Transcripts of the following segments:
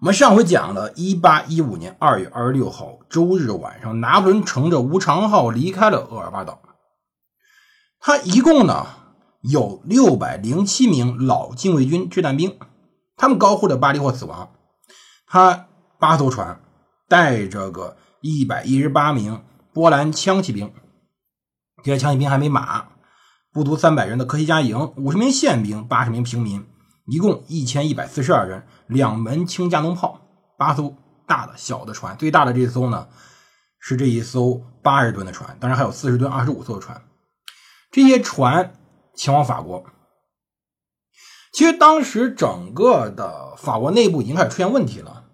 我们上回讲了1815年2月26号周日晚上，拿破仑乘着无常号离开了厄尔巴岛。他一共呢？有六百零七名老禁卫军掷弹兵，他们高呼着巴黎或死亡。他八艘船带着个一百一十八名波兰枪骑兵，这些枪骑兵还没马，不足三百人的科西嘉营，五十名宪兵，八十名平民，一共一千一百四十二人，两门轻加农炮，八艘大的、小的船，最大的这艘呢是这一艘八十吨的船，当然还有四十吨、二十五艘的船，这些船。前往法国，其实当时整个的法国内部已经开始出现问题了。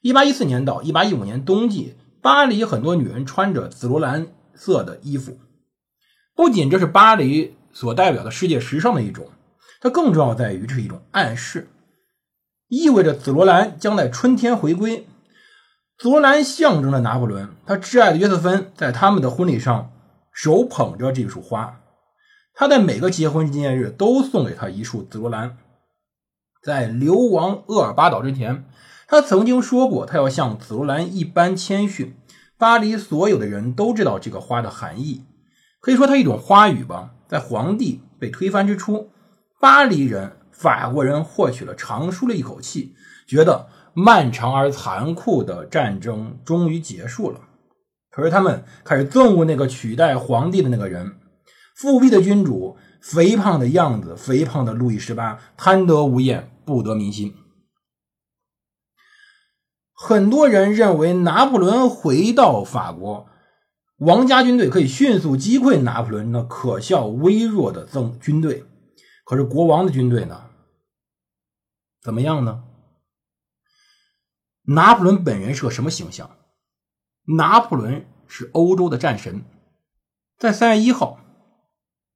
一八一四年到一八一五年冬季，巴黎很多女人穿着紫罗兰色的衣服，不仅这是巴黎所代表的世界时尚的一种，它更重要在于这是一种暗示，意味着紫罗兰将在春天回归。紫罗兰象征着拿破仑，他挚爱的约瑟芬在他们的婚礼上手捧着这束花。他在每个结婚纪念日都送给他一束紫罗兰。在流亡厄尔巴岛之前，他曾经说过，他要像紫罗兰一般谦逊。巴黎所有的人都知道这个花的含义，可以说它一种花语吧。在皇帝被推翻之初，巴黎人、法国人获取了长舒了一口气，觉得漫长而残酷的战争终于结束了。可是他们开始憎恶那个取代皇帝的那个人。复辟的君主，肥胖的样子，肥胖的路易十八，贪得无厌，不得民心。很多人认为拿破仑回到法国，王家军队可以迅速击溃拿破仑那可笑微弱的增军队。可是国王的军队呢？怎么样呢？拿破仑本人是个什么形象？拿破仑是欧洲的战神，在三月一号。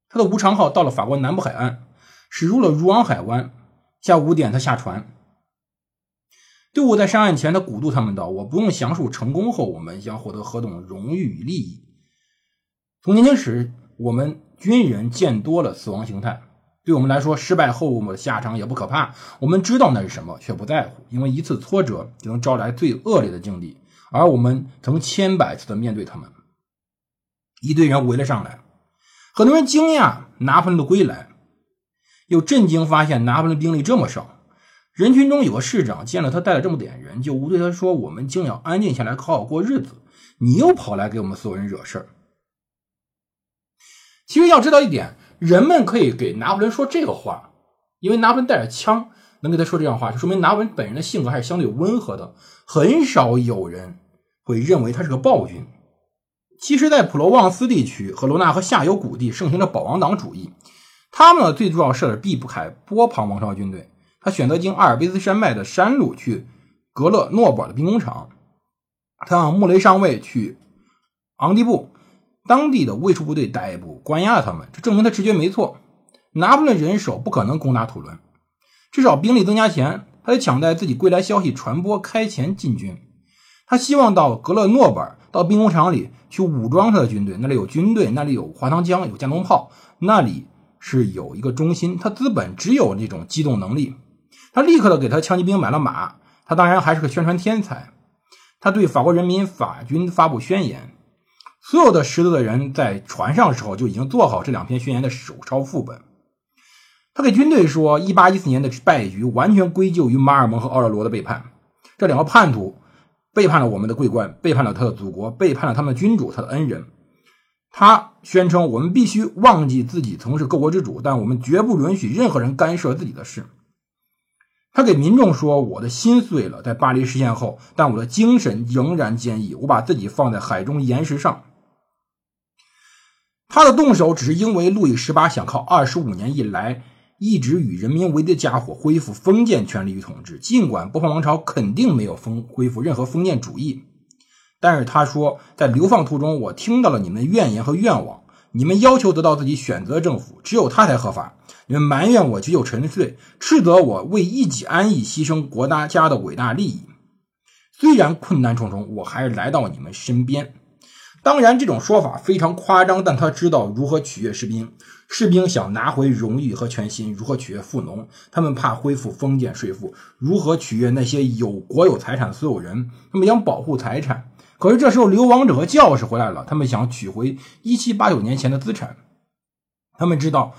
他的无常号到了法国南部海岸，驶入了如昂海湾。下午五点，他下船。队伍在上岸前，他鼓励他们道：“我不用详述成功后我们将获得何种荣誉与利益。从年轻时，我们军人见多了死亡形态，对我们来说，失败后我们的下场也不可怕。我们知道那是什么，却不在乎，因为一次挫折就能招来最恶劣的境地，而我们曾千百次的面对他们。”一堆人围了上来。很多人惊讶拿破仑的归来，又震惊发现拿破仑兵力这么少。人群中有个市长见了他带了这么点人，就对他说：“我们竟要安静下来，好好过日子，你又跑来给我们所有人惹事儿。”其实要知道一点，人们可以给拿破仑说这个话，因为拿破仑带着枪，能给他说这样话，就说明拿破仑本人的性格还是相对温和的。很少有人会认为他是个暴君。其实，在普罗旺斯地区和罗纳河下游谷地盛行着保王党主义。他们呢，最重要是避不开波旁王朝军队。他选择经阿尔卑斯山脉的山路去格勒诺布尔的兵工厂。他让穆雷上尉去昂蒂布当地的卫戍部队逮捕关押了他们。这证明他直觉没错。拿破仑人手不可能攻打土伦，至少兵力增加前，他得抢在自己归来消息传播开前进军。他希望到格勒诺布尔，到兵工厂里。去武装他的军队，那里有军队，那里有滑膛枪，有加农炮，那里是有一个中心。他资本只有那种机动能力。他立刻的给他枪骑兵买了马。他当然还是个宣传天才。他对法国人民法军发布宣言。所有的识字的人在船上的时候就已经做好这两篇宣言的手抄副本。他给军队说，一八一四年的败局完全归咎于马尔蒙和奥热罗的背叛。这两个叛徒。背叛了我们的桂冠，背叛了他的祖国，背叛了他们的君主，他的恩人。他宣称，我们必须忘记自己曾是各国之主，但我们绝不允许任何人干涉自己的事。他给民众说：“我的心碎了，在巴黎实现后，但我的精神仍然坚毅。我把自己放在海中岩石上。”他的动手只是因为路易十八想靠二十五年以来一直与人民为敌的家伙恢复封建权力与统治。尽管波旁王朝肯定没有封恢复任何封建主义，但是他说，在流放途中，我听到了你们的怨言和愿望。你们要求得到自己选择的政府，只有他才合法。你们埋怨我举酒沉睡，斥责我为一己安逸牺牲国家家的伟大利益。虽然困难重重，我还是来到你们身边。当然，这种说法非常夸张，但他知道如何取悦士兵。士兵想拿回荣誉和全心，如何取悦富农？他们怕恢复封建税赋，如何取悦那些有国有财产的所有人？他们想保护财产。可是这时候，流亡者和教士回来了，他们想取回一七八九年前的资产。他们知道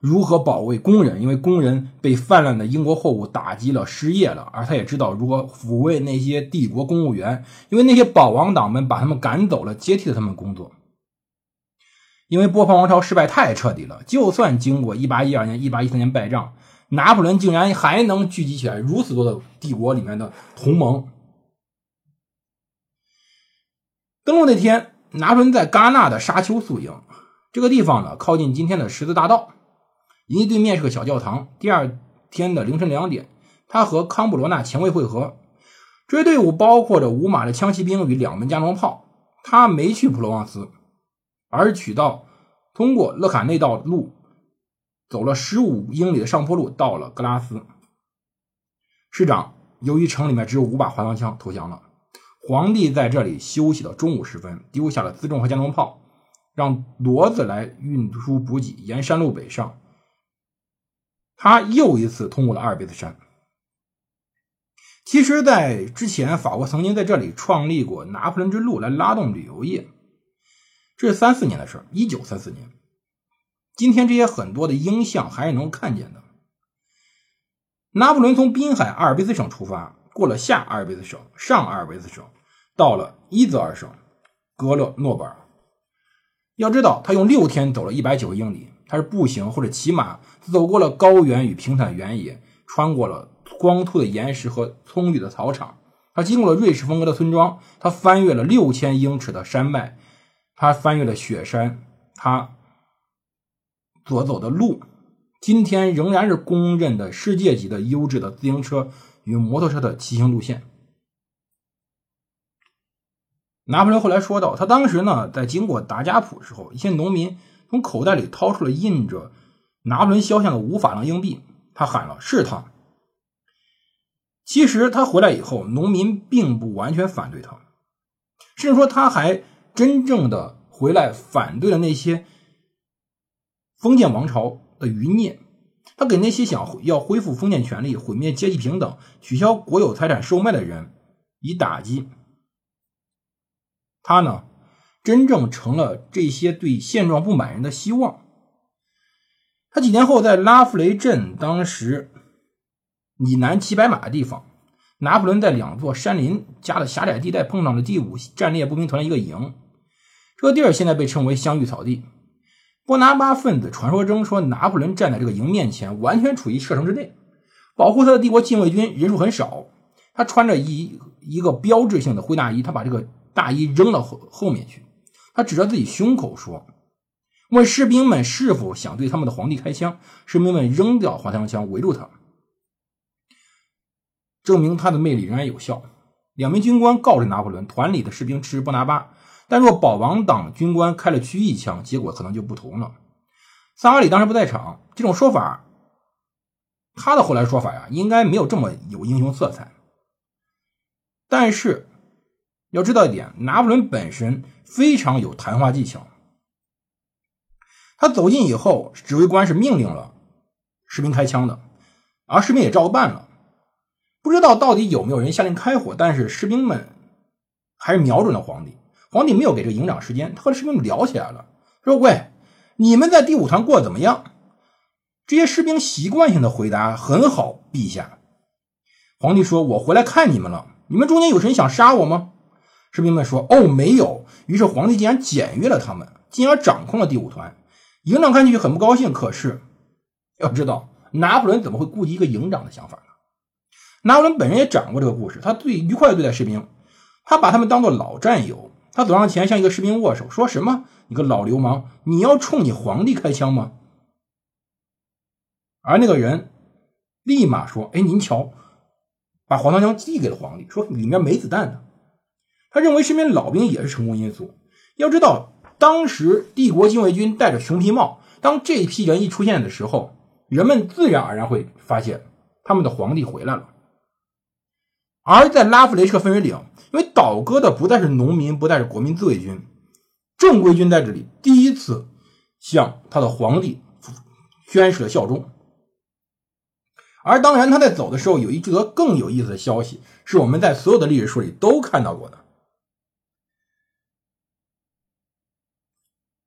如何保卫工人，因为工人被泛滥的英国货物打击了，失业了。而他也知道如何抚慰那些帝国公务员，因为那些保王党们把他们赶走了，接替了他们工作。因为波旁王朝失败太彻底了，就算经过一八一二年、一八一三年败仗，拿破仑竟然还能聚集起来如此多的帝国里面的同盟。登陆那天，拿破仑在戛纳的沙丘宿营。这个地方呢，靠近今天的十字大道，营地对面是个小教堂。第二天的凌晨两点，他和康布罗纳前卫会合。这支队伍包括着五马的枪骑兵与两门加农炮。他没去普罗旺斯，而取道通过勒卡内道路，走了十五英里的上坡路，到了格拉斯。师长，由于城里面只有五把滑膛枪，投降了。皇帝在这里休息到中午时分，丢下了辎重和加农炮，让骡子来运输补给，沿山路北上。他又一次通过了阿尔卑斯山。其实，在之前，法国曾经在这里创立过拿破仑之路，来拉动旅游业。这是三四年的事一九三四年。今天这些很多的影像还是能看见的。拿破仑从滨海阿尔卑斯省出发，过了下阿尔卑斯省，上阿尔卑斯省。到了伊泽尔省格勒诺贝尔，要知道他用六天走了一百九十英里，他是步行或者骑马，走过了高原与平坦原野，穿过了光秃的岩石和葱郁的草场，他经过了瑞士风格的村庄，他翻越了六千英尺的山脉，他翻越了雪山，他所走的路，今天仍然是公认的世界级的优质的自行车与摩托车的骑行路线。拿破仑后来说到：“他当时呢，在经过达加普时候，一些农民从口袋里掏出了印着拿破仑肖像的五法郎硬币，他喊了：‘是他！’其实他回来以后，农民并不完全反对他，甚至说他还真正的回来反对了那些封建王朝的余孽。他给那些想要恢复封建权利、毁灭阶级平等、取消国有财产售卖的人以打击。”他呢，真正成了这些对现状不满人的希望。他几年后在拉夫雷镇，当时以南骑白马的地方，拿破仑在两座山林夹的狭窄地带碰上了第五战列步兵团的一个营。这个地儿现在被称为香芋草地。波拿巴分子传说中说，拿破仑站在这个营面前，完全处于射程之内，保护他的帝国禁卫军人数很少。他穿着一一个标志性的灰大衣，他把这个。大衣扔到后后面去，他指着自己胸口说：“问士兵们是否想对他们的皇帝开枪。”士兵们扔掉滑膛枪，围住他，证明他的魅力仍然有效。两名军官告知拿破仑，团里的士兵支持波拿巴，但若保王党军官开了区域枪，结果可能就不同了。萨瓦里当时不在场，这种说法，他的后来说法呀，应该没有这么有英雄色彩，但是。要知道一点，拿破仑本身非常有谈话技巧。他走近以后，指挥官是命令了士兵开枪的，而士兵也照办了。不知道到底有没有人下令开火，但是士兵们还是瞄准了皇帝。皇帝没有给这个营长时间，他和士兵们聊起来了，说：“喂，你们在第五团过得怎么样？”这些士兵习惯性的回答：“很好，陛下。”皇帝说：“我回来看你们了，你们中间有谁想杀我吗？”士兵们说：“哦，没有。”于是皇帝竟然检阅了他们，进而掌控了第五团。营长看上去很不高兴。可是要知道，拿破仑怎么会顾及一个营长的想法呢？拿破仑本人也讲过这个故事。他最愉快的对待士兵，他把他们当做老战友。他走上前向一个士兵握手，说什么：“你个老流氓，你要冲你皇帝开枪吗？”而那个人立马说：“哎，您瞧，把黄桃枪递给了皇帝，说里面没子弹呢。”他认为身边老兵也是成功因素。要知道，当时帝国禁卫军戴着熊皮帽，当这批人一出现的时候，人们自然而然会发现他们的皇帝回来了。而在拉夫雷彻分水岭，因为倒戈的不再是农民，不再是国民自卫军，正规军在这里第一次向他的皇帝宣誓了效忠。而当然，他在走的时候有一则更有意思的消息，是我们在所有的历史书里都看到过的。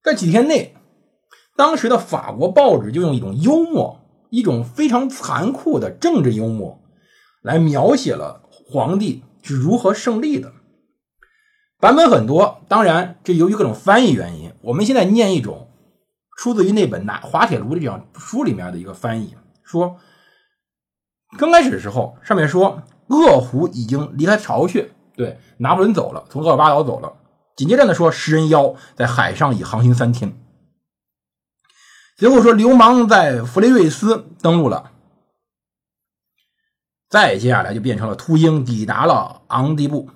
在几天内，当时的法国报纸就用一种幽默、一种非常残酷的政治幽默，来描写了皇帝是如何胜利的。版本很多，当然这由于各种翻译原因，我们现在念一种出自于那本《拿滑铁卢》的这样书里面的一个翻译，说刚开始的时候，上面说鄂湖已经离开巢穴，对，拿破仑走了，从厄尔巴岛走了。紧接着呢，说食人妖在海上已航行三天。随后说流氓在弗雷瑞斯登陆了。再接下来就变成了秃鹰抵达了昂迪布，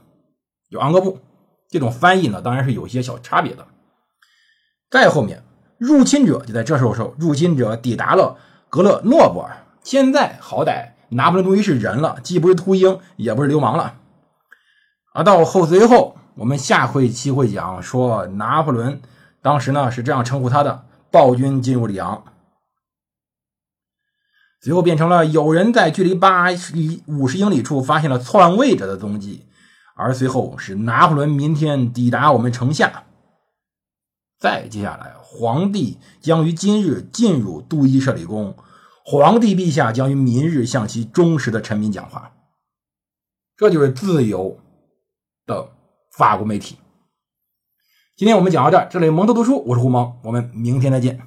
有昂格布。这种翻译呢，当然是有些小差别的。再后面，入侵者就在这时候说，入侵者抵达了格勒诺布尔。现在好歹拿破仑终于是人了，既不是秃鹰，也不是流氓了。啊到后随后。我们下回期会讲说，拿破仑当时呢是这样称呼他的：暴君进入里昂，最后变成了有人在距离八十五十英里处发现了篡位者的踪迹，而随后是拿破仑明天抵达我们城下。再接下来，皇帝将于今日进入杜伊舍里宫，皇帝陛下将于明日向其忠实的臣民讲话。这就是自由的。法国媒体，今天我们讲到这儿。这里蒙特读书，我是胡蒙，我们明天再见。